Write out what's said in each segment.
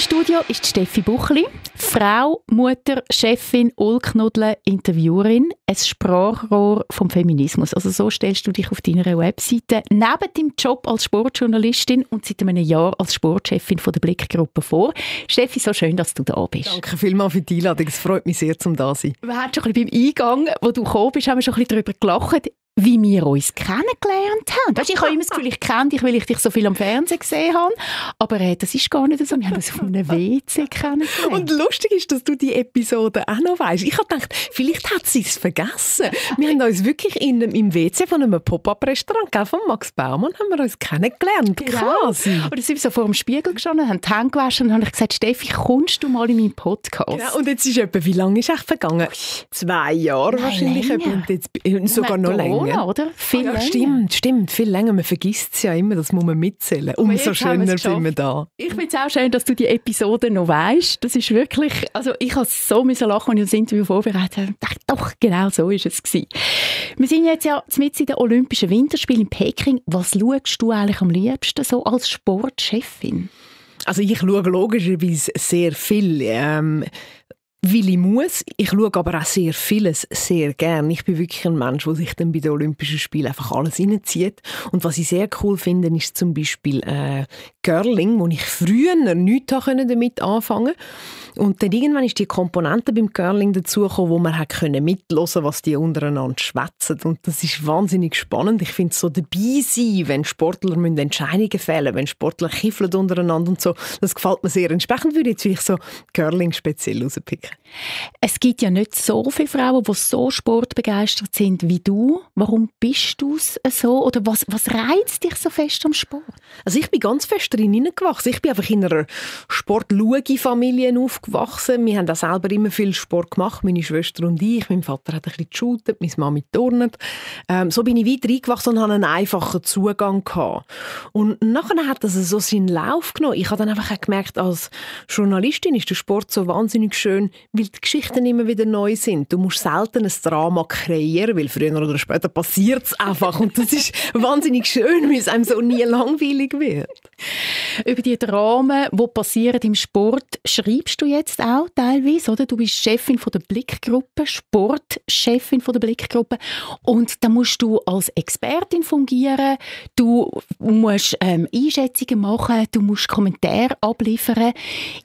Im Studio ist Steffi Buchli, Frau, Mutter, Chefin, Ulknudle, Interviewerin, ein Sprachrohr vom Feminismus. Also so stellst du dich auf deiner Webseite neben deinem Job als Sportjournalistin und seit einem Jahr als Sportchefin von der Blickgruppe vor. Steffi, so schön, dass du da bist. Danke vielmals für die Einladung. Es freut mich sehr, zum da sein. Wir haben schon ein bisschen beim Eingang, wo du gekommen bist, haben wir schon ein bisschen darüber gelacht wie wir uns kennengelernt haben. Weißt, ich habe immer das Gefühl, ich kenne dich, weil ich dich so viel am Fernsehen gesehen habe. Aber äh, das ist gar nicht so. Wir haben uns auf einem WC kennengelernt. Und lustig ist, dass du die Episode auch noch weißt. Ich habe gedacht, vielleicht hat sie es vergessen. Wir haben uns wirklich in, im WC von einem Pop-Up-Restaurant von Max Baumann haben wir uns kennengelernt. Genau. Quasi. Und dann sind wir so vor dem Spiegel gestanden, haben die Hände gewaschen und habe ich gesagt, Steffi, kommst du mal in meinen Podcast? Genau. Und jetzt ist etwa, wie lange ist echt vergangen? Zwei Jahre Nein, wahrscheinlich. Länger. Und jetzt, sogar noch länger länger, oder? Viel ja, länger. Stimmt, stimmt, viel länger. Man vergisst es ja immer, das muss man mitzählen. Umso schöner sind wir da. Ich finde es auch schön, dass du die Episode noch weißt. Das ist wirklich, also ich habe so müssen lachen, als ich das Interview vorbereitet habe. Ich dachte, doch, genau so ist es gewesen. Wir sind jetzt ja mit in den Olympischen Winterspielen in Peking. Was schaust du eigentlich am liebsten so als Sportchefin? Also ich schaue logischerweise sehr viel. Ähm, weil ich muss. Ich schaue aber auch sehr vieles sehr gern. Ich bin wirklich ein Mensch, der sich dann bei den Olympischen Spielen einfach alles reinzieht. Und was ich sehr cool finde, ist zum Beispiel äh, Girling, wo ich früher nichts damit anfangen konnte. Und dann irgendwann ist die Komponente beim Curling dazugekommen, wo man hat können mitlosen, was die untereinander schwätzen. Und das ist wahnsinnig spannend. Ich finde so dabei sein, wenn Sportler müssen Entscheidungen fällen, wenn Sportler kiffeln untereinander und so, das gefällt mir sehr. Entsprechend würde ich jetzt vielleicht so Curling speziell rauspicken. Es gibt ja nicht so viele Frauen, die so sportbegeistert sind wie du. Warum bist du es so? Oder was, was reizt dich so fest am Sport? Also ich bin ganz fest drin hineingewachsen. Ich bin einfach in einer Sport-Familie aufgewachsen aufgewachsen. Wir haben auch selber immer viel Sport gemacht, meine Schwester und ich. Mein Vater hat ein bisschen geshootet, meine Mama turnet. Ähm, so bin ich weiter eingewachsen und hatte einen einfachen Zugang. Gehabt. Und nachher hat das so seinen Lauf genommen. Ich habe dann einfach gemerkt, als Journalistin ist der Sport so wahnsinnig schön, weil die Geschichten immer wieder neu sind. Du musst selten ein Drama kreieren, weil früher oder später passiert es einfach. Und das ist wahnsinnig schön, weil es einem so nie langweilig wird. Über die Dramen, die passieren im Sport, schreibst du jetzt auch teilweise, oder? Du bist Chefin von der Blickgruppe, Sportchefin von der Blickgruppe und da musst du als Expertin fungieren, du musst ähm, Einschätzungen machen, du musst Kommentare abliefern.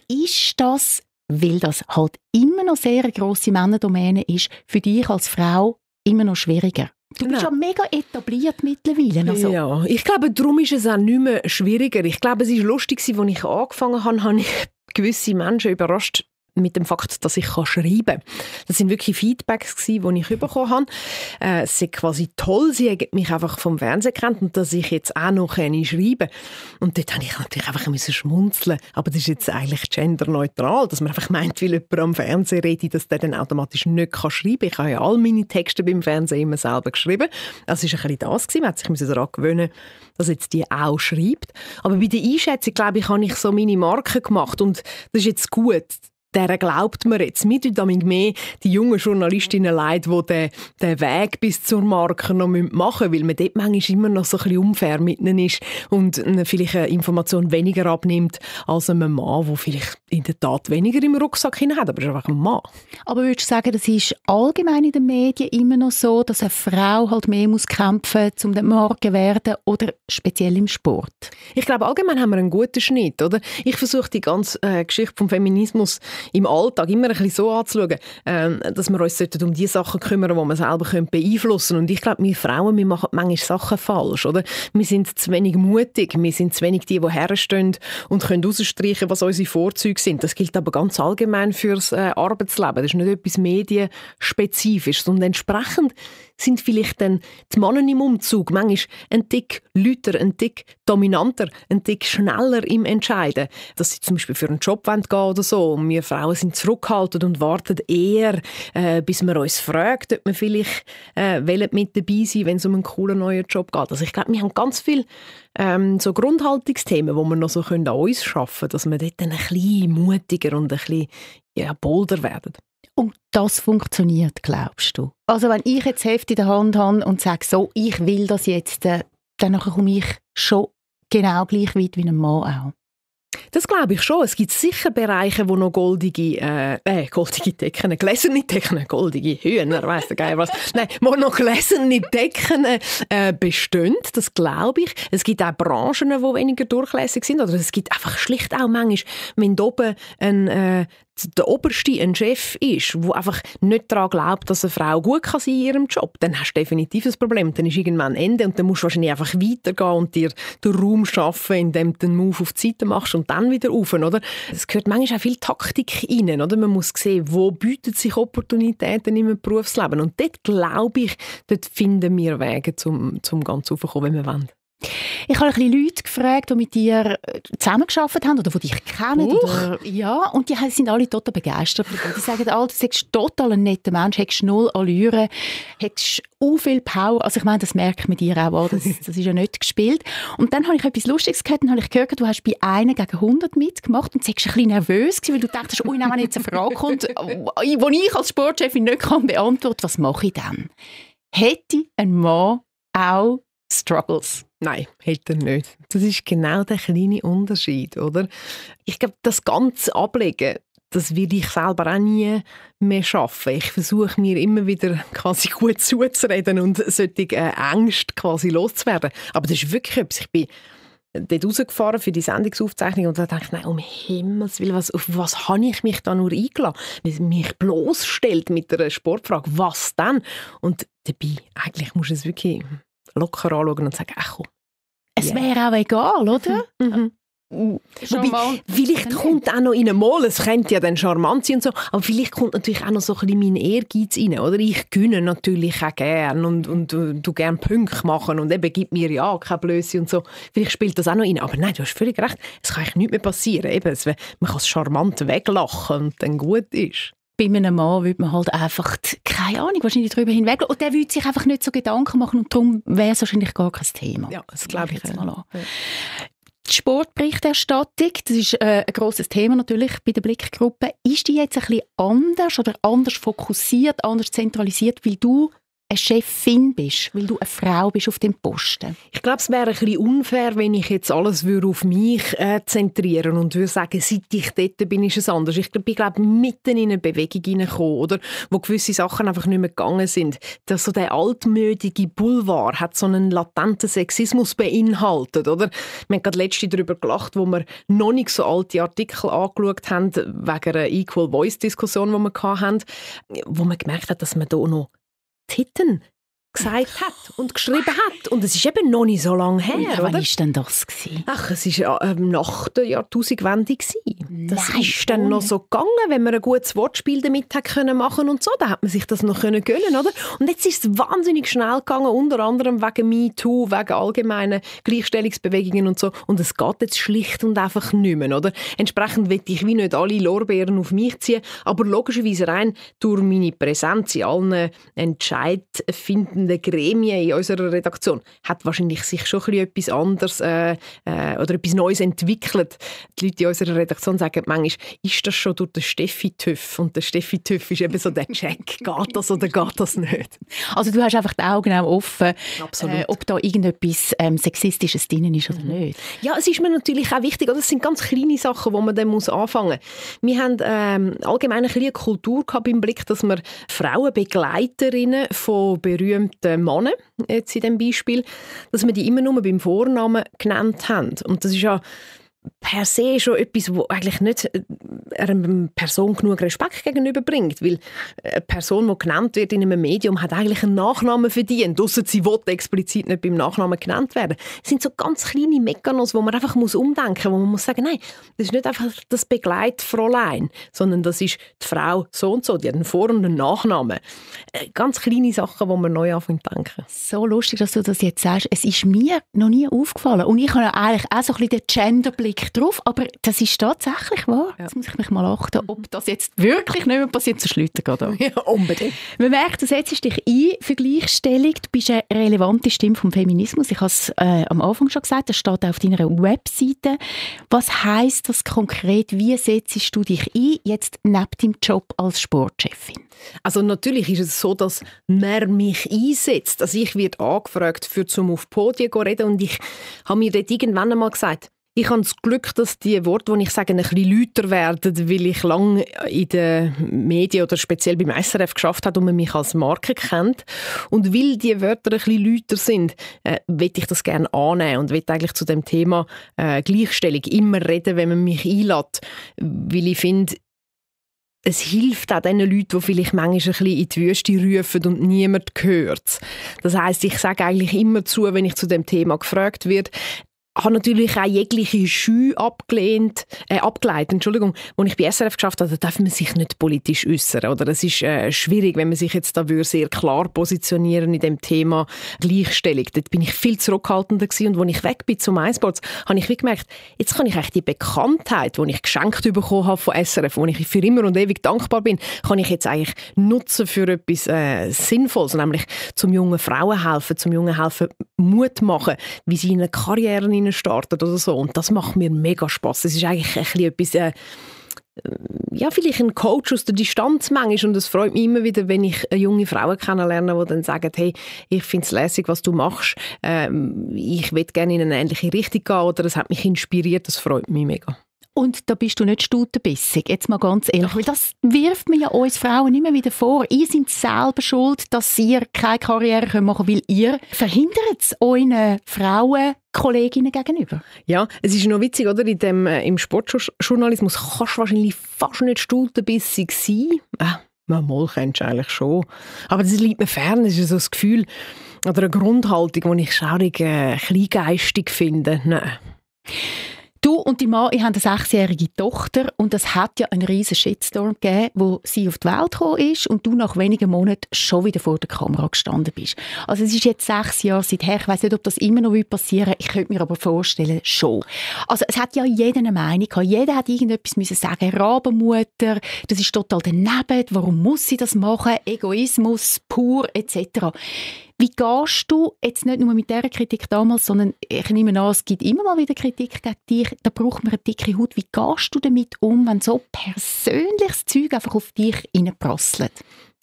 Ist das, weil das halt immer noch sehr eine grosse Männerdomäne ist, für dich als Frau immer noch schwieriger? Du bist ja mega etabliert mittlerweile. Also. Ja, ich glaube, darum ist es auch nicht mehr schwieriger. Ich glaube, es war lustig, als ich angefangen habe, habe ich gewisse Menschen überrascht mit dem Fakt, dass ich schreiben kann. Das sind wirklich Feedbacks die ich bekommen habe. Äh, es quasi toll, sie haben mich einfach vom Fernsehen kennt und dass ich jetzt auch noch schreiben kann. Und dort habe ich natürlich einfach müssen schmunzeln. Aber das ist jetzt eigentlich genderneutral, dass man einfach meint, weil jemand am Fernsehen redet, dass der dann automatisch nicht kann schreiben kann. Ich habe ja all meine Texte beim Fernsehen immer selber geschrieben. Das war ein bisschen das. Gewesen. Man hat sich daran gewöhnen dass jetzt die auch schreibt. Aber bei der Einschätzung, glaube ich, habe ich so meine Marke gemacht und das ist jetzt gut der glaubt man jetzt. Mir tut mehr die jungen Journalistinnen leid, die den, den Weg bis zur Marke noch machen müssen, weil man dort manchmal immer noch so ein bisschen unfair mit ihnen ist und vielleicht eine Information weniger abnimmt als einem Mann, der vielleicht in der Tat weniger im Rucksack hat, aber ist einfach ein Mann. Aber würdest du sagen, das ist allgemein in den Medien immer noch so, dass eine Frau halt mehr muss kämpfen muss, um den Marke zu werden oder speziell im Sport? Ich glaube, allgemein haben wir einen guten Schnitt, oder? Ich versuche die ganze äh, Geschichte vom Feminismus im Alltag immer ein bisschen so anzuschauen, ähm, dass wir uns um die Sachen kümmern, die wir selber beeinflussen können. Und ich glaube, wir Frauen, wir machen manchmal Sachen falsch, oder? Wir sind zu wenig mutig, wir sind zu wenig die, die herstehen und können rausstreichen, was unsere Vorzüge sind. Das gilt aber ganz allgemein fürs äh, Arbeitsleben. Das ist nicht etwas medienspezifisches. Und entsprechend sind vielleicht dann die Männer im Umzug manchmal ein Tick lauter, ein Tick dominanter, ein Tick schneller im Entscheiden. Dass sie zum Beispiel für einen Job gehen oder so. Und wir Frauen sind zurückhaltend und warten eher, äh, bis man uns fragt, ob wir vielleicht äh, mit dabei sein wenn es um einen coolen neuen Job geht. Also ich glaube, wir haben ganz viele ähm, so Grundhaltungsthemen, die wir noch so können an uns schaffen dass wir dort ein bisschen mutiger und ein bisschen ja, bolder werden. Und das funktioniert, glaubst du? Also wenn ich jetzt Heft in der Hand habe und sage, so, ich will das jetzt, äh, dann komme ich schon genau gleich weit wie ein Mann auch. Das glaube ich schon. Es gibt sicher Bereiche, wo noch goldige, äh, äh goldige Decken, gläserne Decken, goldige Hühner, weiss der Geil was. Nein, wo noch gläserne Decken äh, bestehen. Das glaube ich. Es gibt auch Branchen, die weniger durchlässig sind. Oder es gibt einfach schlicht auch manchmal, wenn oben ein, äh, der Oberste ein Chef ist, der einfach nicht daran glaubt, dass eine Frau gut kann sein in ihrem Job, dann hast du definitiv ein Problem. Dann ist irgendwann ein Ende und dann musst du wahrscheinlich einfach weitergehen und dir den Raum schaffen, indem du den Move auf die Seite machst und dann wieder rauf, oder? Es gehört manchmal auch viel Taktik rein, oder? Man muss sehen, wo bieten sich Opportunitäten im Berufsleben und dort glaube ich, dort finden wir Wege, zum, zum ganz raufzukommen, wenn wir wollen. Ich habe ein bisschen Leute gefragt, die mit dir äh, zusammengearbeitet haben oder die dich kennen. Oder, ja, und die sind alle total begeistert. Die sagen alle, du bist total ein netter Mensch, hast null Allüre, hast so viel Power. Also ich meine, das merkt man dir auch, das, das ist ja nicht gespielt. Und dann habe ich etwas Lustiges gehört und habe ich gehört, du hast bei einer gegen 100 mitgemacht und du warst ein bisschen nervös, weil du dachtest, oh, wenn jetzt eine Frage kommt, die ich als Sportchefin nicht kann beantworten, was mache ich dann? Hätte ein Mann auch Struggles? Nein, hätte er nicht. Das ist genau der kleine Unterschied, oder? Ich glaube, das ganze Ablegen, das würde ich selber auch nie mehr schaffen. Ich versuche mir immer wieder quasi gut zuzureden und solche äh, Ängste quasi loszuwerden. Aber das ist wirklich etwas. Ich bin dort rausgefahren für die Sendungsaufzeichnung und da dachte ich, nein, um Himmels Willen, was, auf was habe ich mich da nur eingeladen? Wenn mich bloßstellt mit einer Sportfrage, was dann? Und dabei, eigentlich muss es wirklich locker anschauen und sagen, ach komm. Es yeah. wäre auch egal, oder? Mhm. Wobei, vielleicht kommt auch noch in einem Mal, es könnte ja dann charmant sein und so, aber vielleicht kommt natürlich auch noch so ein bisschen mein Ehrgeiz rein, oder? Ich gönne natürlich auch gern und, und, und du gern Punkte machen und eben gibt mir ja keine Blöße und so. Vielleicht spielt das auch noch rein. Aber nein, du hast völlig recht, es kann eigentlich nichts mehr passieren. Eben, es, man kann es charmant weglachen und dann gut ist bei einem Mann würde man halt einfach, keine Ahnung, wahrscheinlich darüber hinweg. Und der würde sich einfach nicht so Gedanken machen und darum wäre es wahrscheinlich gar kein Thema. Ja, das glaube ich jetzt mal an. Die Sportberichterstattung, das ist äh, ein grosses Thema natürlich bei der Blickgruppe. Ist die jetzt ein bisschen anders oder anders fokussiert, anders zentralisiert, weil du eine Chefin bist, weil du eine Frau bist auf dem Posten? Ich glaube, es wäre ein unfair, wenn ich jetzt alles auf mich äh, zentrieren und würde sagen, seit ich dort bin, ist es anders. Ich bin, glaube mitten in eine Bewegung hineingekommen, oder? Wo gewisse Sachen einfach nicht mehr gegangen sind. Das, so der altmüdige Boulevard hat so einen latenten Sexismus beinhaltet, oder? Wir haben gerade letzte darüber gelacht, wo wir noch nicht so alte Artikel angeschaut haben, wegen einer Equal Voice-Diskussion, die wir hatten, wo man gemerkt hat, dass man da noch Titten gesagt hat und geschrieben hat. Und es ist eben noch nicht so lange her, ja, Wann war denn das? Gewesen? Ach, es war äh, nach der Jahrtausendwende. Das Nein, ist dann noch so gegangen, wenn man ein gutes Wortspiel damit hat können machen und so. Da hat man sich das noch können gönnen, oder? Und jetzt ist es wahnsinnig schnell gegangen, unter anderem wegen MeToo, wegen allgemeinen Gleichstellungsbewegungen und so. Und es geht jetzt schlicht und einfach nicht mehr, oder? Entsprechend will ich wie nicht alle Lorbeeren auf mich ziehen, aber logischerweise rein durch meine Präsenz in allen Entscheidfinden verschiedenen Gremien in unserer Redaktion hat wahrscheinlich sich schon etwas anderes äh, äh, oder etwas Neues entwickelt. Die Leute in unserer Redaktion sagen manchmal, ist das schon durch den Steffi Tüff? Und der Steffi Tüff ist eben so der Check, geht das oder geht das nicht? Also du hast einfach die Augen auch offen, äh, ob da irgendetwas ähm, Sexistisches drin ist oder mhm. nicht. Ja, es ist mir natürlich auch wichtig, oder? es sind ganz kleine Sachen, wo man dann muss anfangen muss. Wir haben ähm, allgemein ein eine Kultur gehabt im Blick, dass wir Frauenbegleiterinnen von berühmten den Männern, jetzt in diesem Beispiel, dass wir die immer nur beim Vornamen genannt haben. Und das ist ja per se schon etwas, wo eigentlich nicht äh, einer Person genug Respekt gegenüberbringt, weil eine Person, die genannt wird in einem Medium, hat eigentlich einen Nachnamen verdient, ausser sie will explizit nicht beim Nachnamen genannt werden. Es sind so ganz kleine Mechanismen, wo man einfach muss umdenken, wo man muss sagen, nein, das ist nicht einfach das Begleitfräulein, sondern das ist die Frau so und so, die hat einen Vor- und einen Nachnamen. Äh, ganz kleine Sachen, wo man neu anfängt zu denken. So lustig, dass du das jetzt sagst. Es ist mir noch nie aufgefallen und ich habe eigentlich auch so ein bisschen den Genderblick Blick drauf. Aber das ist tatsächlich wahr. Ja. Jetzt muss ich mich mal achten, ob das jetzt wirklich nicht mehr passiert, zu Schlüter geht. Ja, unbedingt. Man merkt, du setzt dich ein für Gleichstellung. Du bist eine relevante Stimme vom Feminismus. Ich habe es äh, am Anfang schon gesagt, das steht auf deiner Webseite. Was heißt das konkret? Wie setzt du dich ein, jetzt neben deinem Job als Sportchefin? Also natürlich ist es so, dass man mich einsetzt. Also ich werde angefragt, für zum auf Podien zu reden und ich habe mir dort irgendwann einmal gesagt, ich habe das Glück, dass die Worte, die ich sage, ein bisschen lauter werden, weil ich lange in den Medien oder speziell beim SRF geschafft habe und man mich als Marke kennt. Und weil die Wörter ein bisschen lauter sind, äh, will ich das gerne annehmen und will eigentlich zu dem Thema äh, Gleichstellung immer reden, wenn man mich einlädt. Weil ich finde, es hilft auch den Leuten, die vielleicht manchmal ein in die Wüste rufen und niemand hört. Das heißt, ich sage eigentlich immer zu, wenn ich zu dem Thema gefragt werde, habe natürlich auch jegliche Scheu abgelehnt, äh, abgeleitet, Entschuldigung, als ich bei SRF geschafft habe, da darf man sich nicht politisch äußern, oder? Es ist äh, schwierig, wenn man sich jetzt da sehr klar positionieren in dem Thema Gleichstellung. Dort bin ich viel zurückhaltender gewesen und als ich weg bin zum iSports, habe ich wie gemerkt, jetzt kann ich eigentlich die Bekanntheit, die ich geschenkt bekommen habe von SRF, wo ich für immer und ewig dankbar bin, kann ich jetzt eigentlich nutzen für etwas äh, Sinnvolles, nämlich zum jungen Frauen helfen, zum jungen helfen Mut machen, wie sie in eine Karriere startet oder so. Und das macht mir mega Spaß. Es ist eigentlich ein bisschen etwas, äh, ja, vielleicht ein Coach aus der Distanz manchmal. Und es freut mich immer wieder, wenn ich junge Frauen kennenlerne, die dann sagen, hey, ich finde es lässig, was du machst. Ähm, ich will gerne in eine ähnliche Richtung gehen oder es hat mich inspiriert. Das freut mich mega. Und da bist du nicht stutenbissig, jetzt mal ganz ehrlich, weil das wirft mir ja uns Frauen immer wieder vor. Ihr seid selber schuld, dass ihr keine Karriere machen könnt, weil ihr verhindert es euren Frauen, Kolleginnen gegenüber. Ja, es ist noch witzig, oder? In dem, äh, Im Sportjournalismus kannst du wahrscheinlich fast nicht stutenbissig sein. Äh, mal kennst du eigentlich schon. Aber das liegt mir fern, das ist so das Gefühl oder eine Grundhaltung, die ich schaurig äh, kleingeistig finde. Nein. Du und die Mann, ihr habt eine sechsjährige Tochter und es hat ja einen riesen Shitstorm gegeben, wo sie auf die Welt gekommen ist und du nach wenigen Monaten schon wieder vor der Kamera gestanden bist. Also es ist jetzt sechs Jahre seither. Ich weiß nicht, ob das immer noch passieren will. Ich könnte mir aber vorstellen, schon. Also es hat ja jeder eine Meinung gehabt. Jeder hat irgendetwas müssen sagen. Rabenmutter, das ist total daneben. Warum muss sie das machen? Egoismus pur etc. Wie gehst du jetzt nicht nur mit dieser Kritik damals, sondern ich nehme an, es gibt immer mal wieder Kritik gegen dich, da braucht man eine dicke Haut. Wie gehst du damit um, wenn so persönliches Zeug einfach auf dich reinprasselt?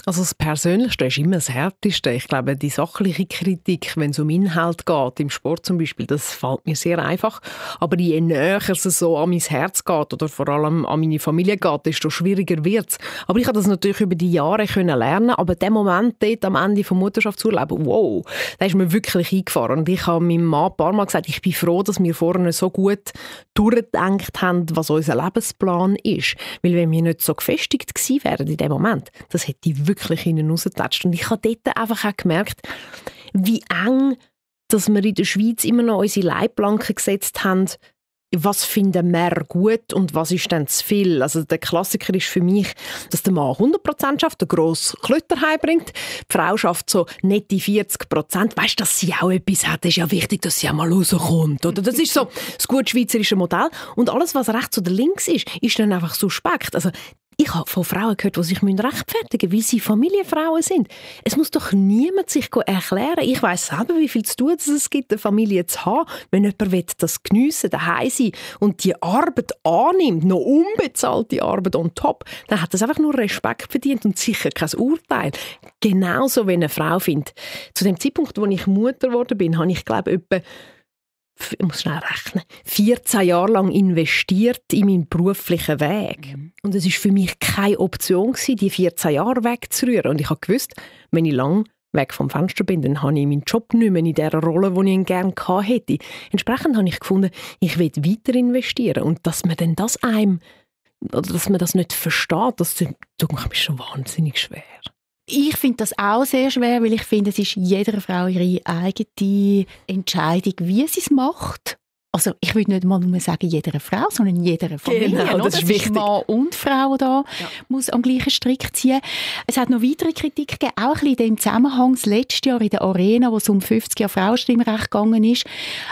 Also das Persönlichste ist immer das Härteste. Ich glaube, die sachliche Kritik, wenn es um Inhalt geht, im Sport zum Beispiel, das fällt mir sehr einfach. Aber je näher es so an mein Herz geht oder vor allem an meine Familie geht, desto schwieriger wird es. Aber ich habe das natürlich über die Jahre können lernen. Aber der Moment dort am Ende vom Mutterschaftsurlaub, wow, da ist mir wirklich eingefahren. Und ich habe meinem Mann ein paar Mal gesagt, ich bin froh, dass wir vorne so gut durchgedacht haben, was unser Lebensplan ist. Weil wenn wir nicht so gefestigt gewesen wären in dem Moment, das hätte ich wirklich innen rausgetatscht. Und ich habe dort einfach auch gemerkt, wie eng dass wir in der Schweiz immer noch unsere Leitplanken gesetzt haben, was finden wir gut und was ist dann zu viel? Also der Klassiker ist für mich, dass der Mann 100% schafft, der grosse Klötter heimbringt, die Frau schafft so nette 40%. Weißt du, dass sie auch etwas hat, ist ja wichtig, dass sie auch mal rauskommt. Oder? Das ist so das gut schweizerische Modell. Und alles, was rechts oder links ist, ist dann einfach suspekt. Also ich habe von Frauen gehört, die sich rechtfertigen müssen, weil sie Familienfrauen sind. Es muss doch niemand sich erklären. Ich weiß selber, wie viel zu tun es gibt, eine Familie zu haben. Wenn jemand will, das geniessen daheim sein und die Arbeit annimmt, noch unbezahlte Arbeit on top, dann hat das einfach nur Respekt verdient und sicher kein Urteil. Genauso, wenn eine Frau findet. Zu dem Zeitpunkt, wo ich Mutter geworden bin, habe ich, glaube ich, etwa ich muss schnell rechnen, 14 Jahre lang investiert in meinen beruflichen Weg. Mhm. Und es ist für mich keine Option gewesen, die 14 Jahre wegzurühren. Und ich habe gewusst, wenn ich lang weg vom Fenster bin, dann habe ich meinen Job nicht mehr in der Rolle, die ich ihn gerne gehabt hätte. Entsprechend habe ich gefunden, ich will weiter investieren. Und dass man dann das einem, oder dass man das nicht versteht, das tut mir schon wahnsinnig schwer. Ich finde das auch sehr schwer, weil ich finde, es ist jeder Frau ihre eigene Entscheidung, wie sie es macht. Also ich würde nicht mal nur sagen jeder Frau, sondern jeder Familie. Genau, das ist wichtig. Mann und Frau da Ja. muss am gleichen Strick ziehen. Es hat noch weitere Kritik gegeben, auch ein bisschen in dem Zusammenhang. Das letzte Jahr in der Arena, wo es um 50 Jahre Frauenstimmrecht gegangen ist,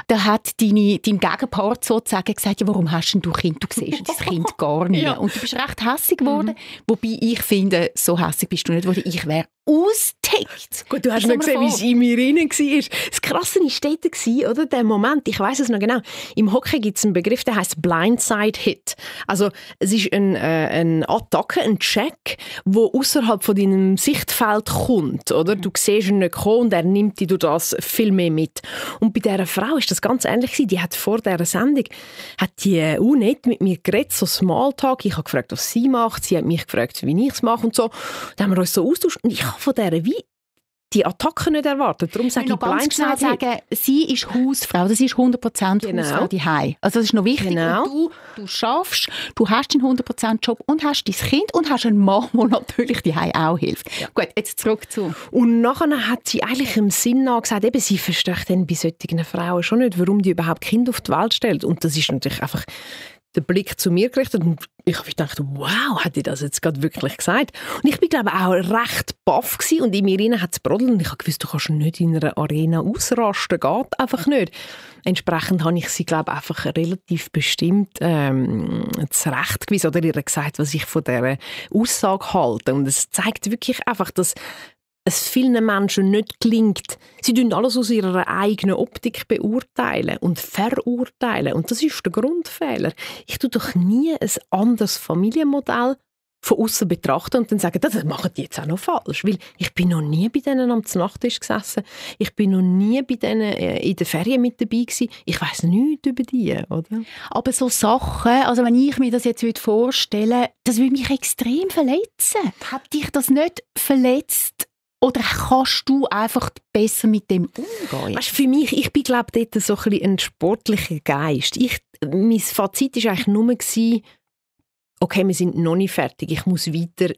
da hat deine, dein Gegenpart sozusagen gesagt, ja, warum hast denn du Kind? Du siehst dein Kind gar nicht. Ja. Und du bist recht hässig geworden. Wobei ich finde, so hässig bist du nicht geworden. Ich wäre ausgetickt. Gut, du hast noch gesehen, wie es in mir rein war. Das Krasse war dort, oder? Der Moment, ich weiß es noch genau. Im Hockey gibt es einen Begriff, der heißt Blindside Hit. Also, es ist ein, äh, eine Attacke, ein Check, wo außerhalb von deinem Sichtfeld kommt, oder? Du siehst ihn nicht kommen und er nimmt dich durch das viel mehr mit. Und bei dieser Frau ist das ganz ähnlich gewesen. Die hat vor dieser Sendung, hat die auch nicht mit mir geredet, so Smalltalk. Ich habe gefragt, was sie macht. Sie hat mich gefragt, wie ich es mache und so. Da haben wir uns so austauscht. Und ich von dieser wie die Attacke nicht erwartet. Darum Ich sage ich noch ganz sagen, sie ist Hausfrau. Das ist 100% Genau. Hausfrau die Also das ist noch wichtig. Genau. Du, du schaffst, du hast einen 100% Job und hast dein Kind und hast einen Mann, der natürlich die auch hilft. Gut, jetzt zurück zu. Und nachher hat sie eigentlich im Sinn nach gesagt, eben, sie versteht dann bei solchen Frauen schon nicht, warum die überhaupt Kinder auf die Welt stellt. Und das ist natürlich einfach der Blick zu mir gerichtet und ich habe gedacht, wow, hat die das jetzt gerade wirklich gesagt? Und ich bin glaube auch recht baff gewesen und in mir rein hat es brodelt und ich habe gewusst, du kannst nicht in einer Arena ausrasten, geht einfach nicht. Entsprechend habe ich sie glaube einfach relativ bestimmt ähm, zurechtgewiesen oder ihr gesagt, was ich von dieser Aussage halte. Und es zeigt wirklich einfach, dass es vielen Menschen nicht gelingt. Sie tun alles aus ihrer eigenen Optik beurteilen und verurteilen. Und das ist der Grundfehler. Ich tue doch nie ein anderes Familienmodell von außen betrachten und dann sagen, das machen die jetzt auch noch falsch. Weil ich bin noch nie bei denen am Nachttisch gesessen. Ich bin noch nie bei denen äh, in der Ferien mit dabei gewesen. Ich weiß nichts über die, oder? Aber so Sachen, also wenn ich mir das jetzt würde vorstellen das würde mich extrem verletzen. Hat dich das nicht verletzt? Oder kannst du einfach besser mit dem umgehen? Weißt, für mich, ich bin glaube dort so ein, ein sportlicher Geist. Ich, mein Fazit war eigentlich nur, gewesen, okay, wir sind noch nicht fertig. Ich muss weiter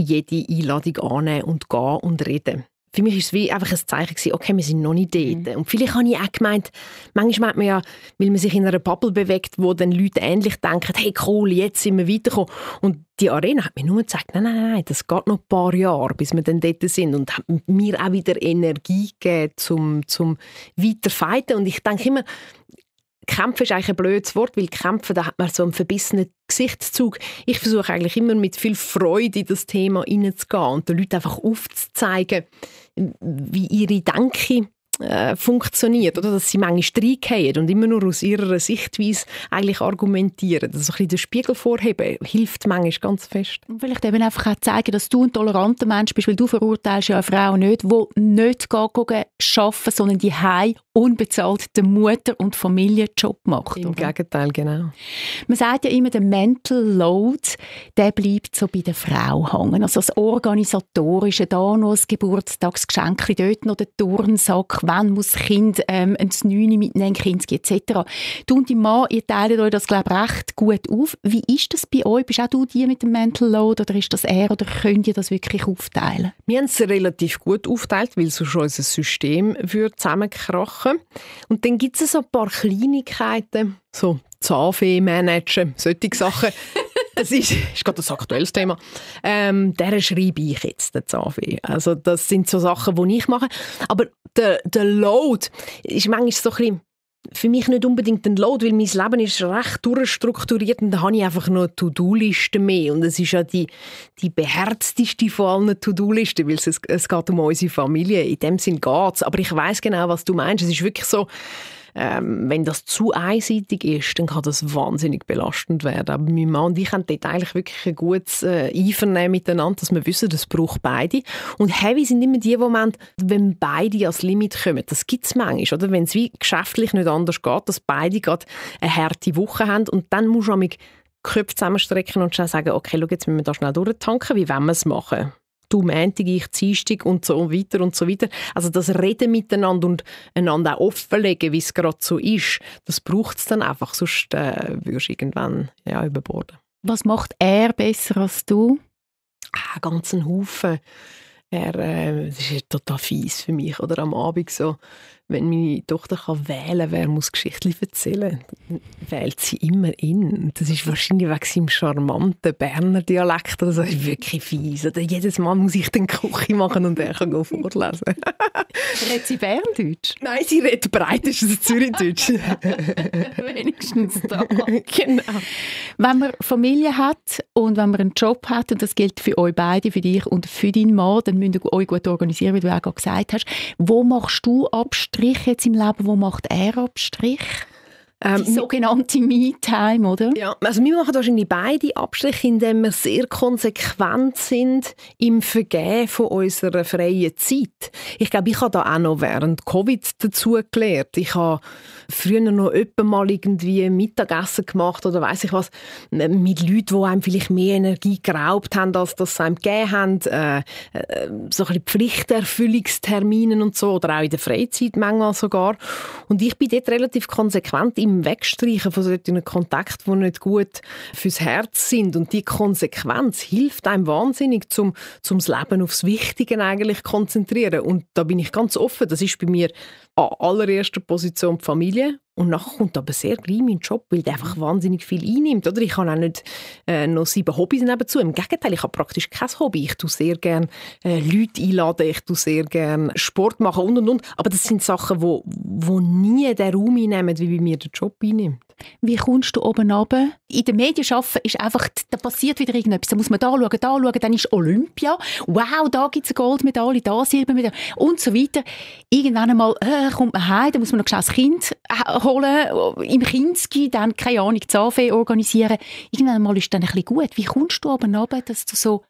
jede Einladung annehmen und gehen und reden. Für mich war es wie einfach ein Zeichen, gewesen, okay, wir sind noch nicht dort. Und vielleicht habe ich auch gemeint, manchmal meint man ja, weil man sich in einer Bubble bewegt, wo dann Leute ähnlich denken, hey cool, jetzt sind wir weitergekommen. Und die Arena hat mir nur gezeigt, nein, nein, nein, das geht noch ein paar Jahre, bis wir dann dort sind. Und hat mir auch wieder Energie gegeben, zum, zum weiterfighten. Und ich denke immer, Kämpfen ist eigentlich ein blödes Wort, weil Kämpfen, da hat man so einen verbissenen Gesichtszug. Ich versuche eigentlich immer mit viel Freude in das Thema hineinzugehen und den Leuten einfach aufzuzeigen, wie ihre Denke äh, funktioniert, oder? Dass sie manchmal haben und immer nur aus ihrer Sichtweise eigentlich argumentieren. Das so ein bisschen den Spiegel vorheben hilft manchmal ganz fest. Und vielleicht eben einfach auch zeigen, dass du ein toleranter Mensch bist, weil du verurteilst ja eine Frau nicht, die nicht arbeiten, sondern die heim unbezahlt den Mutter- und Familienjob macht. Im oder? Gegenteil, genau. Man sagt ja immer, der Mental Load, der bleibt so bei der Frau hängen. Also das Organisatorische, da noch das Geburtstagsgeschenk, dort noch der Turnsack, wann muss das Kind ähm, ein Neune mitnehmen, Kinski etc. Du und dein Mann, ihr teilt euch das, glaube ich, recht gut auf. Wie ist das bei euch? Bist auch du die mit dem Mental Load oder ist das er oder könnt ihr das wirklich aufteilen? Wir haben es relativ gut aufgeteilt, weil sonst unser System würde. Und dann gibt es so ein paar Kleinigkeiten, so Zahnfee managen, solche Sachen. Das ist, ist gerade ein aktuelles Thema. Ähm, der schreibe ich jetzt, den Zahnfee. Also das sind so Sachen, die ich mache. Aber der, der Load ist manchmal so ein bisschen für mich nicht unbedingt ein Load, weil mein Leben ist recht durchstrukturiert und da habe ich einfach noch To-Do-Liste mehr. Und es ist ja die, die beherzteste von allen To-Do-Listen, weil es, es geht um unsere Familie. In dem Sinn geht es. Aber ich weiß genau, was du meinst. Es ist wirklich so, ähm, wenn das zu einseitig ist, dann kann das wahnsinnig belastend werden. Aber mein Mann und ich haben dort eigentlich wirklich ein gutes äh, Einvernehmen miteinander, dass wir wissen, das braucht beide. Und heavy sind immer die Momente, wenn beide ans Limit kommen. Das gibt es manchmal, oder? Wenn es wie geschäftlich nicht anders geht, dass beide gerade eine harte Woche haben und dann musst du Köpfe zusammenstrecken und schnell sagen, okay, schau, jetzt müssen wir da schnell durchtanken, wie wollen wir es machen? Du Montag, ich Dienstag und so weiter und so weiter. Also das Reden miteinander und einander auch offenlegen, wie es gerade so ist, das braucht es dann einfach, sonst äh, wirst du irgendwann ja, überborden. Was macht er besser als du? Ah, ganzen Haufen. Er, äh, das ist total fies für mich. Oder am Abend so, wenn meine Tochter kann wählen kann, wer muss Geschichten erzählen wählt sie immer in. Das ist wahrscheinlich wegen seinem charmanten Berner Dialekt. Das ist wirklich fies. Oder jedes Mal muss ich den Küche machen und er kann vorlesen. redet sie Berndeutsch? Nein, sie redet breitestens Zürichdeutsch. Wenigstens da. genau. Wenn man Familie hat und wenn man einen Job hat, und das gilt für euch beide, für dich und für deinen Mann, dann müsst ihr euch gut organisieren, wie du auch gesagt hast. Wo machst du Abstrich jetzt im Leben? Wo macht er Abstrich? Ähm, die sogenannte Me-Time, oder? Ja, also wir machen wahrscheinlich beide Abstriche, indem wir sehr konsequent sind im Vergehen von unserer freien Zeit. Ich glaube, ich habe da auch noch während Covid dazu gelernt. Ich habe früher noch öppe mal irgendwie Mittagessen gemacht oder weiß ich was, mit Leuten, die einem vielleicht mehr Energie geraubt haben, als das sie einem gegeben haben. Äh, äh, so ein bisschen Pflichterfüllungsterminen und so, oder auch in der Freizeit manchmal sogar. Und ich bin dort relativ konsequent im Wegstreichen von solchen Kontakten, die nicht gut fürs Herz sind. Und die Konsequenz hilft einem wahnsinnig, zum, zum das Leben aufs Wichtige eigentlich konzentrieren. Und da bin ich ganz offen. Das ist bei mir an allererster Position die Familie und nachher kommt aber sehr gleich mein Job, weil der einfach wahnsinnig viel einnimmt. Oder? Ich habe auch nicht äh, noch sieben Hobbys nebenzu. Im Gegenteil, ich habe praktisch kein Hobby. Ich tue sehr gerne äh, Leute einladen, ich tue sehr gerne Sport machen und und und. Aber das sind Sachen, wo, wo nie den Raum einnehmen, wie bei mir der Job einnimmt. Wie kommst du oben runter? In den Medien arbeiten ist einfach, da passiert wieder irgendetwas. Da muss man da schauen, da schauen, dann ist Olympia. Wow, da gibt es eine Goldmedaille, da Silbermedaille und so weiter. Irgendwann einmal äh, kommt man heim, da muss man noch schnell das Kind äh, holen, im Kinski, dann, keine Ahnung, Zahnfee organisieren. Irgendwann mal ist dann ein bisschen gut. Wie kommst du oben runter, dass du so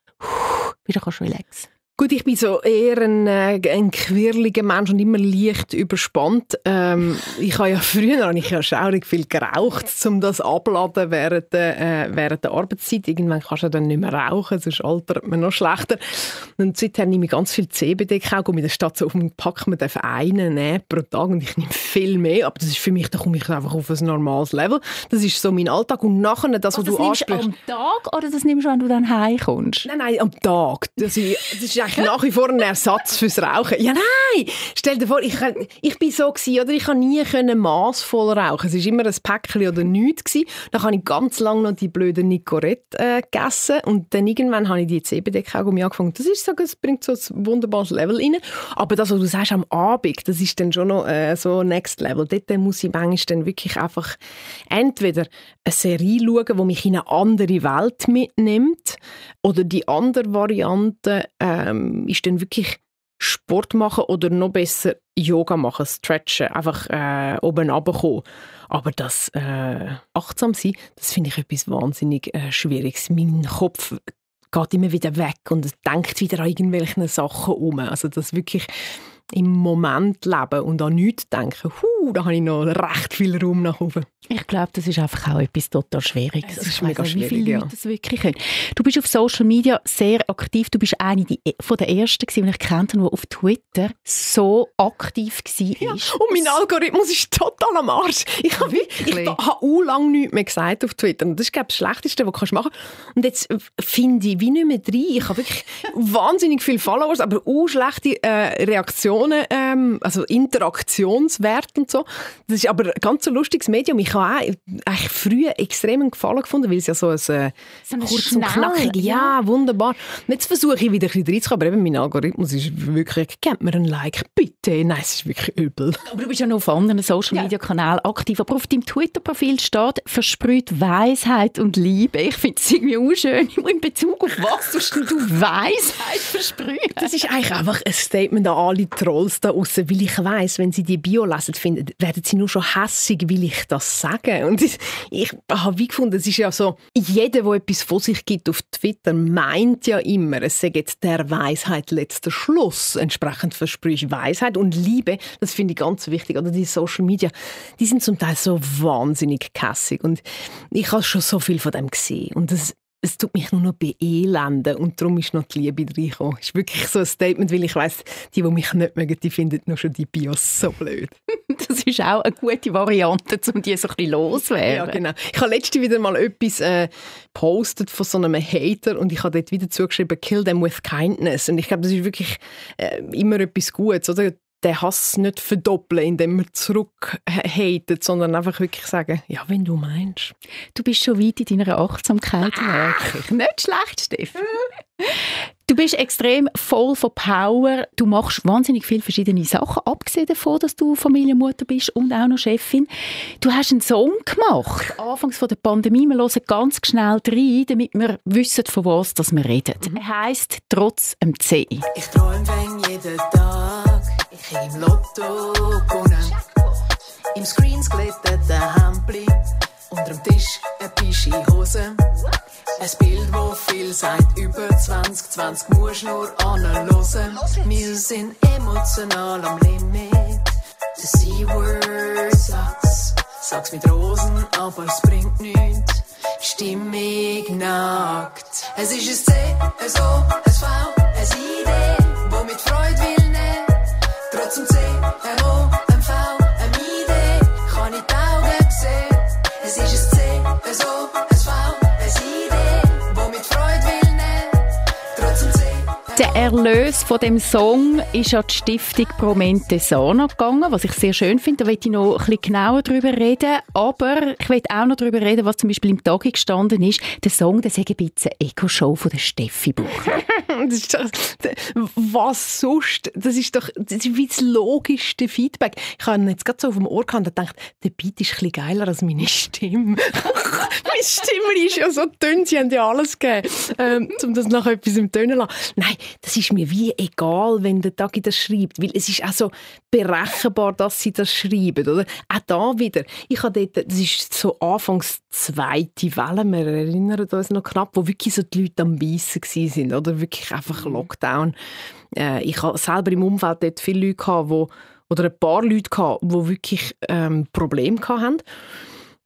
wieder kannst relaxen Gut, ich bin so eher ein, äh, ein quirliger Mensch und immer leicht überspannt. Ähm, ich habe ja früher habe ich ja schaurig viel geraucht, um das abladen während der, äh, während der Arbeitszeit. Irgendwann kannst du dann nicht mehr rauchen, sonst altert man noch schlechter. Und seither nehme ich ganz viel CBD-Kaugummi. In der Stadt so auf dem Pack, man darf einen nehmen pro Tag und ich nehme viel mehr. Aber das ist für mich, da komme ich einfach auf ein normales Level. Das ist so mein Alltag. Und nachher, das, was also, du ansprichst... am Tag oder das nimmst du, wenn du dann heimkommst? Nein, nein, am Tag. Das ist, das ist eigentlich nach wie vor ein Ersatz fürs Rauchen. Ja, nein! Stell dir vor, ich, ich bin so gewesen, oder ich konnte nie massvoll rauchen. Es war immer ein Päckchen oder nichts. Dann habe ich ganz lange noch die blöden Nicorette äh, gegessen und dann irgendwann habe ich die CBD-Kaugummi angefangen. Das ist so, das bringt so ein wunderbares Level rein. Aber das, was du sagst am Abend, das ist dann schon noch äh, so Next Level. Dort muss ich manchmal dann wirklich einfach entweder eine Serie schauen, die mich in eine andere Welt mitnimmt oder die andere Variante ähm, ist dann wirklich Sport machen oder noch besser Yoga machen, stretchen, einfach äh, oben runterkommen. Aber das äh, achtsam sein, das finde ich etwas wahnsinnig äh, Schwieriges. Mein Kopf geht immer wieder weg und denkt wieder an irgendwelche Sachen um. Also das wirklich im Moment leben und an nichts denken, huh, da habe ich noch recht viel Raum nach oben. Ich glaube, das ist einfach auch etwas total Schwieriges. Das ist mega schwierig, wie viele ja. Leute das wirklich können. Du bist auf Social Media sehr aktiv. Du bist eine von der ersten, die ich kannte, die auf Twitter so aktiv war. Ja, und mein Algorithmus ist total am Arsch. Ich habe auch lange nichts mehr gesagt auf Twitter. Und das ist glaube ich, das Schlechteste, was du machen kannst. Und jetzt finde ich wie nicht mehr drin. Ich habe wirklich wahnsinnig viele Followers, aber auch schlechte äh, Reaktionen, ähm, also Interaktionswert und so. Das ist aber ein ganz so lustiges Medium. Ich habe auch eigentlich früher extrem Gefallen gefunden, weil es ja so ein, äh, so kurz und knackig, ja, wunderbar. Und jetzt versuche ich wieder ein bisschen reinzukommen, aber eben mein Algorithmus ist wirklich, gebt mir ein Like, bitte. Nein, es ist wirklich übel. Aber du bist ja noch auf anderen Social-Media-Kanälen aktiv, aber auf deinem Twitter-Profil steht, versprüht Weisheit und Liebe. Ich finde es irgendwie unschön. In Bezug auf was du Weisheit versprühen? Das ist eigentlich einfach ein Statement an alle Trolls da draußen, weil ich weiss, wenn sie die Bio lesen, finden, werden sie nur schon hässig, weil ich das sage. Und ich, ich habe wie gefunden, es ist ja so, jeder, der etwas von sich gibt auf Twitter, meint ja immer, es sei jetzt der Weisheit letzter Schluss. Entsprechend verspreche ich Weisheit und Liebe, das finde ich ganz wichtig. Oder die Social Media, die sind zum Teil so wahnsinnig kässig. Und ich habe schon so viel von dem gesehen. Und das es tut mich nur noch beelenden und darum ist noch die Liebe reingekommen. Das ist wirklich so ein Statement, weil ich weiss, die, die mich nicht mögen, die finden nur schon die Bios so blöd. das ist auch eine gute Variante, um die so ein bisschen loszuwerden. Ja, genau. Ich habe letztens wieder mal etwas äh, gepostet von so einem Hater und ich habe dort wieder zugeschrieben, kill them with kindness. Und ich glaube, das ist wirklich äh, immer etwas Gutes. Oder? Den Hass nicht verdoppeln, indem wir zurückhaten, sondern einfach wirklich sagen, ja, wenn du meinst. Du bist schon weit in deiner Achtsamkeit, wirklich. Nicht schlecht, Steff. Du bist extrem voll von Power. Du machst wahnsinnig viele verschiedene Sachen, abgesehen davon, dass du Familienmutter bist und auch noch Chefin. Du hast einen Song gemacht, anfangs von der Pandemie. Wir hören ganz schnell rein, damit wir wissen, von was das wir reden. Mhm. Er heisst «Trotz dem C». Ich träume jeden Tag, ich im Lotto gewonnen. Im Screens glittert Hempli, unter dem Tisch eine Pischi Hose. Ein Bild, wo viel sagt, über 20, 20 musst nur anhören. Wir sind emotional am Limit. The C-Word sucks. Sag's mit Rosen, aber es bringt nichts. Stimmig nackt. Es ist ein C, ein O, ein V, ein ID, wo mit Freude will Erlös von dem Song ist an die Stiftung Promente Sana gegangen, was ich sehr schön finde. Da möchte ich noch ein bisschen genauer darüber reden. Aber ich möchte auch noch darüber reden, was zum Beispiel im Tag gestanden ist. Der Song, der ist ein bisschen Eco-Show von der Steffi Bucher. das ist doch, was sonst? Das ist doch das ist wie das logischste Feedback. Ich habe jetzt gerade so auf dem Ohr gehabt und gedacht, der Beat ist ein geiler als meine Stimme. meine Stimme ist ja so dünn, sie haben ja alles gegeben, ähm, um das nachher etwas im Tönen zu lassen. Nein, das ist mir wie egal, wenn der Tagi das schreibt, weil es ist auch so berechenbar, dass sie das schreiben, oder? Auch da wieder. Ich habe dort, das ist so anfangs zweite Welle, wir erinnern uns noch knapp, wo wirklich so die Leute am Beißen sind, oder? Wirklich einfach mhm. Lockdown. Äh, ich habe selber im Umfeld dort viele Leute gehabt, wo, oder ein paar Leute gehabt, die wirklich ähm, Probleme hatten.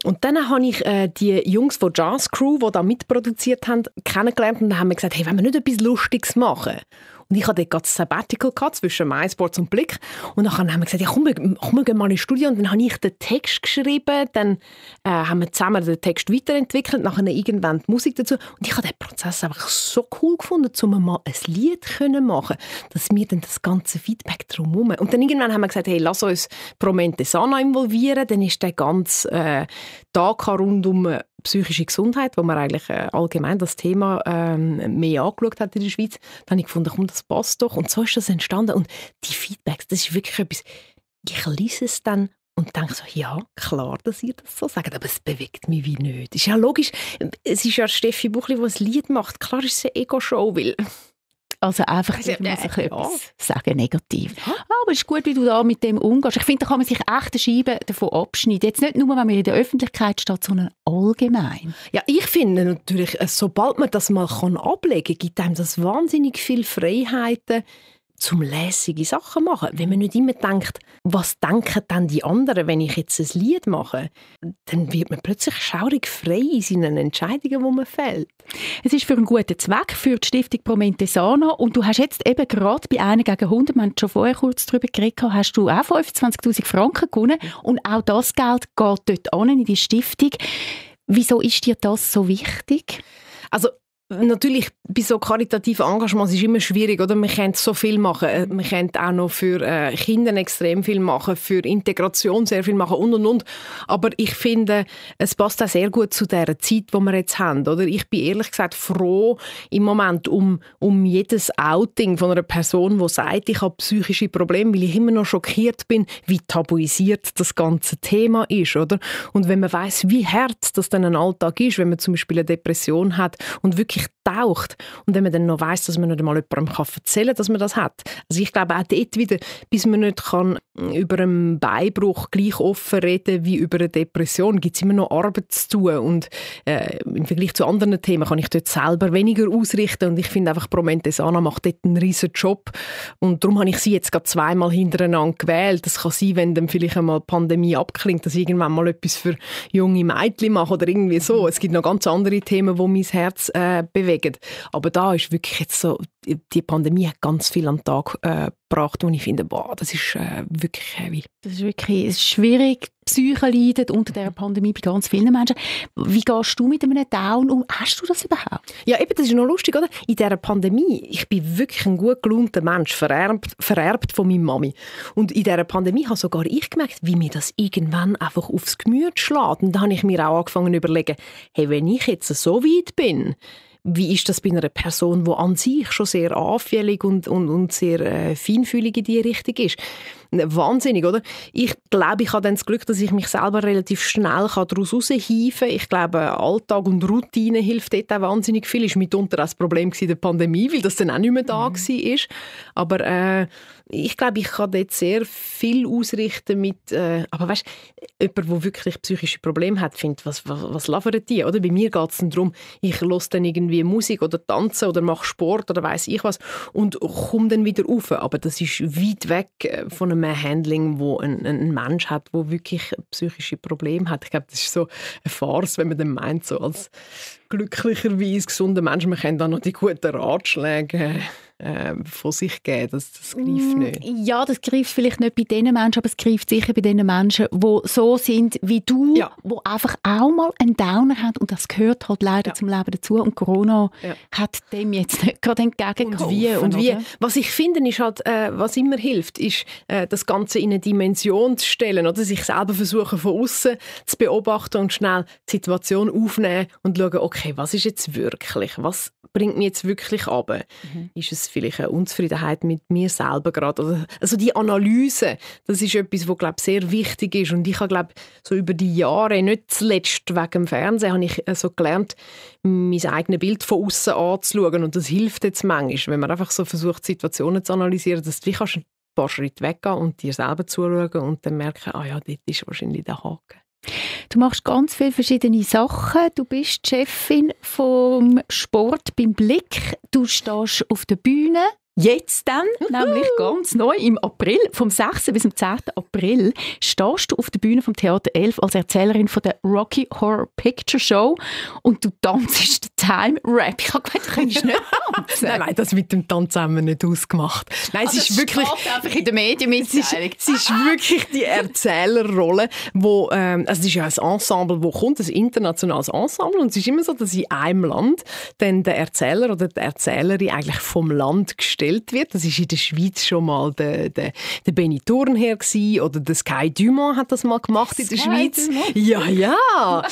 Und dann habe ich äh, die Jungs von Jazz Crew, die da mitproduziert haben, kennengelernt und dann haben wir gesagt, hey, wenn wir nicht etwas Lustiges machen? Und ich hatte dort gerade Sabbatical gehabt, zwischen MySports und Blick. Und dann haben wir gesagt, ja, komm, komm, wir gehen mal ins Studio. Und dann habe ich den Text geschrieben. Dann äh, haben wir zusammen den Text weiterentwickelt. Nachher irgendwann die Musik dazu. Und ich habe den Prozess einfach so cool gefunden, um mal ein Lied können machen dass wir dann das ganze Feedback drumherum. Und dann irgendwann haben wir gesagt, hey, lass uns Promente Sana involvieren. Dann ist der ganze äh, Tag rund um äh, psychische Gesundheit, wo man eigentlich äh, allgemein das Thema ähm, mehr angeschaut hat in der Schweiz, dann habe ich gefunden, komm, das passt doch. Und so ist das entstanden. Und die Feedbacks, das ist wirklich etwas, ich lese es dann und denke so, ja, klar, dass ihr das so sagt, aber es bewegt mich wie nicht. Ist ja logisch, es ist ja Steffi Buchli, die ein Lied macht. Klar ist es eine Ego-Show, weil also einfach also, äh, äh, ja. sagen, negativ. Ja. Aber es ist gut, wie du da mit dem umgehst. Ich finde, da kann man sich echt eine Scheibe davon abschneiden. Jetzt nicht nur, wenn man in der Öffentlichkeit steht, sondern allgemein. Ja, ich finde natürlich, äh, sobald man das mal ablegen kann, gibt einem das wahnsinnig viele Freiheiten, zum lässige Sachen machen. Wenn man nicht immer denkt, was denken dann die anderen, wenn ich jetzt ein Lied mache, dann wird man plötzlich schaurig frei in seinen Entscheidungen, die man fällt. Es ist für einen guten Zweck, für die Stiftung Promente Sana und du hast jetzt eben gerade bei einer gegen 100, wir haben schon vorher kurz darüber geredet, hast du auch 25'000 Franken gewonnen und auch das Geld geht dort an in die Stiftung. Wieso ist dir das so wichtig? Also Natürlich, bei so karitativen Engagements ist es immer schwierig, oder? Man könnte so viel machen. Äh, man könnte auch noch für äh, Kinder extrem viel machen, für Integration sehr viel machen und, und, und. Aber ich finde, es passt auch sehr gut zu der Zeit, die wir jetzt haben, oder? Ich bin ehrlich gesagt froh im Moment um, um jedes Outing von einer Person, die sagt, ich habe psychische Probleme, weil ich immer noch schockiert bin, wie tabuisiert das ganze Thema ist, oder? Und wenn man weiß, wie hart das dann ein Alltag ist, wenn man zum Beispiel eine Depression hat und wirklich wirklich taucht und wenn man dann noch weiß, dass man nicht einmal jemandem erzählen kann, dass man das hat. Also ich glaube auch dort wieder, bis man nicht kann über einen Beinbruch gleich offen reden wie über eine Depression, gibt es immer noch Arbeit zu tun und äh, im Vergleich zu anderen Themen kann ich dort selber weniger ausrichten und ich finde einfach, Promente Sana macht dort einen riesen Job und darum habe ich sie jetzt gerade zweimal hintereinander gewählt. Das kann sein, wenn dann vielleicht einmal die Pandemie abklingt, dass ich irgendwann mal etwas für junge Mädchen mache oder irgendwie so. Es gibt noch ganz andere Themen, wo mein Herz äh, bewegt bewegen. Aber da ist wirklich jetzt so, die Pandemie hat ganz viel an den Tag äh, gebracht, wo ich finde, boah, das ist äh, wirklich heavy. Das ist wirklich es ist schwierig. Die Psyche leidet unter der Pandemie bei ganz vielen Menschen. Wie gehst du mit einem Down um? Hast du das überhaupt? Ja, eben, das ist noch lustig, oder? In dieser Pandemie, ich bin wirklich ein gut gelaunter Mensch, vererbt, vererbt von meiner Mami. Und in dieser Pandemie habe sogar ich gemerkt, wie mir das irgendwann einfach aufs Gemüt schlägt. Und da habe ich mir auch angefangen zu überlegen, hey, wenn ich jetzt so weit bin, wie ist das bei einer Person, die an sich schon sehr anfällig und, und, und sehr äh, feinfühlig in die Richtung ist? Wahnsinnig, oder? Ich glaube, ich habe dann das Glück, dass ich mich selber relativ schnell daraus raushieven kann. Ich glaube, Alltag und Routine hilft dort auch wahnsinnig viel. Das war mitunter auch das Problem der Pandemie, weil das dann auch nicht mehr da mhm. war. Aber äh, ich glaube, ich kann dort sehr viel ausrichten mit, äh, aber weißt, jemand, der wirklich psychische Probleme hat, findet, was, was, was labern die, oder? Bei mir geht es darum, ich höre dann irgendwie Musik oder tanzen oder mache Sport oder weiß ich was und komme dann wieder rauf. Aber das ist weit weg äh, von einem Handling, wo ein, ein Mensch hat, der wirklich psychische Probleme hat. Ich glaube, das ist so eine Farce, wenn man dann meint, so als glücklicherweise gesunder Mensch, man kennt dann noch die guten Ratschläge äh, von sich geben. Das, das greift mm, nicht. Ja, das greift vielleicht nicht bei den Menschen, aber es greift sicher bei den Menschen, die so sind wie du, ja. die einfach auch mal einen Downer haben und das gehört halt leider ja. zum Leben dazu und Corona ja. hat dem jetzt nicht gerade entgegengeholfen. Und wie, und wie. Was ich finde, ist halt, äh, was immer hilft, ist, äh, das Ganze in eine Dimension zu stellen oder sich selber versuchen von außen zu beobachten und schnell die Situation aufnehmen und schauen, okay, was ist jetzt wirklich, was bringt mich jetzt wirklich ab? Mhm. Ist es vielleicht eine Unzufriedenheit mit mir selber gerade? Also die Analyse, das ist etwas, was glaube sehr wichtig ist und ich habe glaube so über die Jahre, nicht zuletzt wegen dem Fernsehen, habe ich so gelernt, mein eigenes Bild von außen anzuschauen und das hilft jetzt manchmal, wenn man einfach so versucht, Situationen zu analysieren, dass du kannst ein paar Schritte weggehen und dir selber zuschauen und dann merken, ah ja, dort ist wahrscheinlich der Haken. Du machst ganz viele verschiedene Sachen. Du bist Chefin vom Sport beim Blick. Du stehst auf der Bühne. Jetzt dann, nämlich ganz neu, im April, vom 6. bis zum 10. April, stehst du auf der Bühne vom Theater 11 als Erzählerin von der Rocky Horror Picture Show und du tanzt den Time Rap. Ich habe gedacht, du könntest nicht tanzen. nein, nein, das mit dem Tanz haben wir nicht ausgemacht. Nein, also es ist wirklich... einfach in den Medien es ist, es ist wirklich die Erzählerrolle, wo, ähm, also es ist ja ein Ensemble, wo kommt, ein internationales Ensemble und es ist immer so, dass in einem Land dann der Erzähler oder die Erzählerin eigentlich vom Land gestellt gestellt wird. Das ist in der Schweiz schon mal der, der, der Benny Thurnherr oder der Sky Dumont hat das mal gemacht in der Sky Schweiz. Dumont. Ja, ja.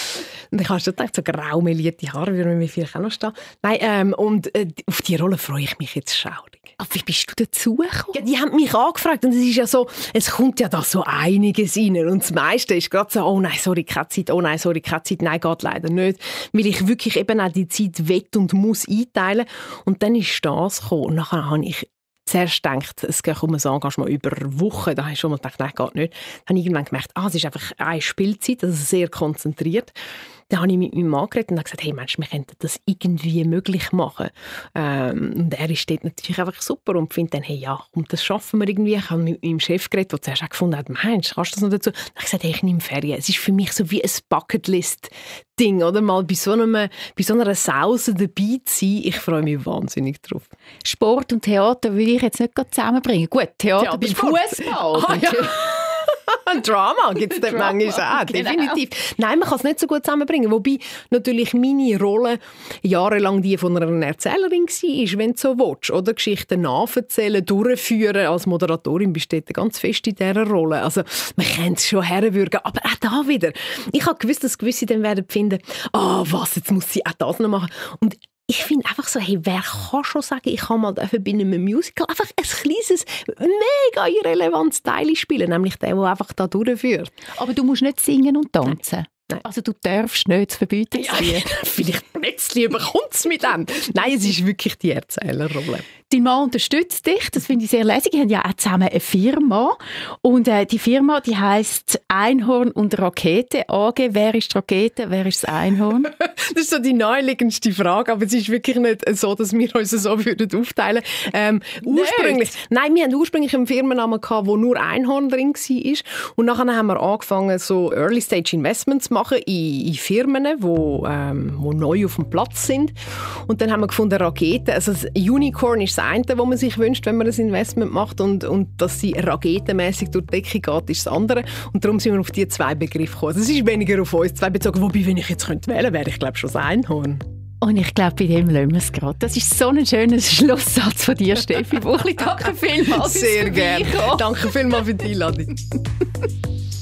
und ich habe schon gedacht, so graumelierte Haare würden mir vielleicht auch noch stehen. Nein, ähm, und äh, auf die Rolle freue ich mich jetzt schaurig. Aber wie bist du dazu gekommen? Ja, die haben mich angefragt und es ist ja so, es kommt ja da so einiges rein und das meiste ist gerade so, oh nein, sorry, keine Zeit, oh nein, sorry, keine Zeit, nein, geht leider nicht, weil ich wirklich eben auch die Zeit wett und muss einteilen und dann ist das gekommen und nachher habe ich zuerst gedacht, es geht um ein Engagement über Wochen. Da habe ich schon mal gedacht, nein, geht nicht. Dann habe ich irgendwann gemerkt, ah, es ist einfach eine Spielzeit, also sehr konzentriert. Dann habe ich mit meinem Mann geredet und gesagt, hey Mensch, wir könnten das irgendwie möglich machen. Ähm, und er ist dort natürlich einfach super und findet dann, hey ja, und das schaffen wir irgendwie. Ich habe mit meinem Chef geredet, der zuerst auch gefunden hat, Mensch, kannst du das noch dazu? Dann habe ich gesagt, hey, ich nehme Ferien. Es ist für mich so wie ein Bucketlist-Ding, oder? Mal bei so, einem, bei so einer Sause dabei zu sein. Ich freue mich wahnsinnig drauf. Sport und Theater will ich jetzt nicht zusammenbringen. Gut, Theater, Theater beim Fußball. Ah, ja. Ein Drama gibt es dort manchmal auch, genau. definitiv. Nein, man kann es nicht so gut zusammenbringen. Wobei natürlich meine Rolle jahrelang die von einer Erzählerin war, wenn du so willst. Oder Geschichten nacherzählen, durchführen. Als Moderatorin besteht du ganz fest in dieser Rolle. Also man kann es schon herwürgen. Aber auch da wieder. Ich habe gewusst, dass gewisse dann werden finden, ah, oh, was, jetzt muss sie auch das noch machen. Und ich finde einfach so, hey, wer kann schon sagen, ich kann mal bei einem Musical einfach ein kleines, mega irrelevantes Teil spielen, nämlich der, der einfach da durchführt. Aber du musst nicht singen und tanzen. Also du darfst nicht verbieten. Ja, vielleicht plötzlich überkommt es mit dem. Nein, es ist wirklich die Erzählerrolle. Dein Mann unterstützt dich, das finde ich sehr lässig. Wir haben ja auch zusammen eine Firma und äh, die Firma, die heißt Einhorn und Rakete AG. Wer ist die Rakete, wer ist das Einhorn? das ist so die naheliegendste Frage, aber es ist wirklich nicht so, dass wir uns so würden aufteilen. Ähm, ursprünglich, nein, wir hatten ursprünglich einen Firmennamen gehabt, wo nur Einhorn drin war und nachher haben wir angefangen, so Early Stage Investments zu machen in, in Firmen, wo, ähm, wo neu auf dem Platz sind. Und dann haben wir gefunden, Raketen, also das Unicorn ist das eine, was man sich wünscht, wenn man ein Investment macht und, und dass sie raketenmäßig durch die Decke geht, ist das andere. Und darum sind wir auf die zwei Begriffe gekommen. Das ist weniger auf uns zwei bezogen, wobei, wenn ich jetzt könnte wählen wäre ich glaube schon das Einhorn. Und ich glaube, bei dem lassen wir es gerade. Das ist so ein schöner Schlusssatz von dir, Steffi Buchli. Danke vielmals. Sehr gerne. Danke vielmals für die Einladung.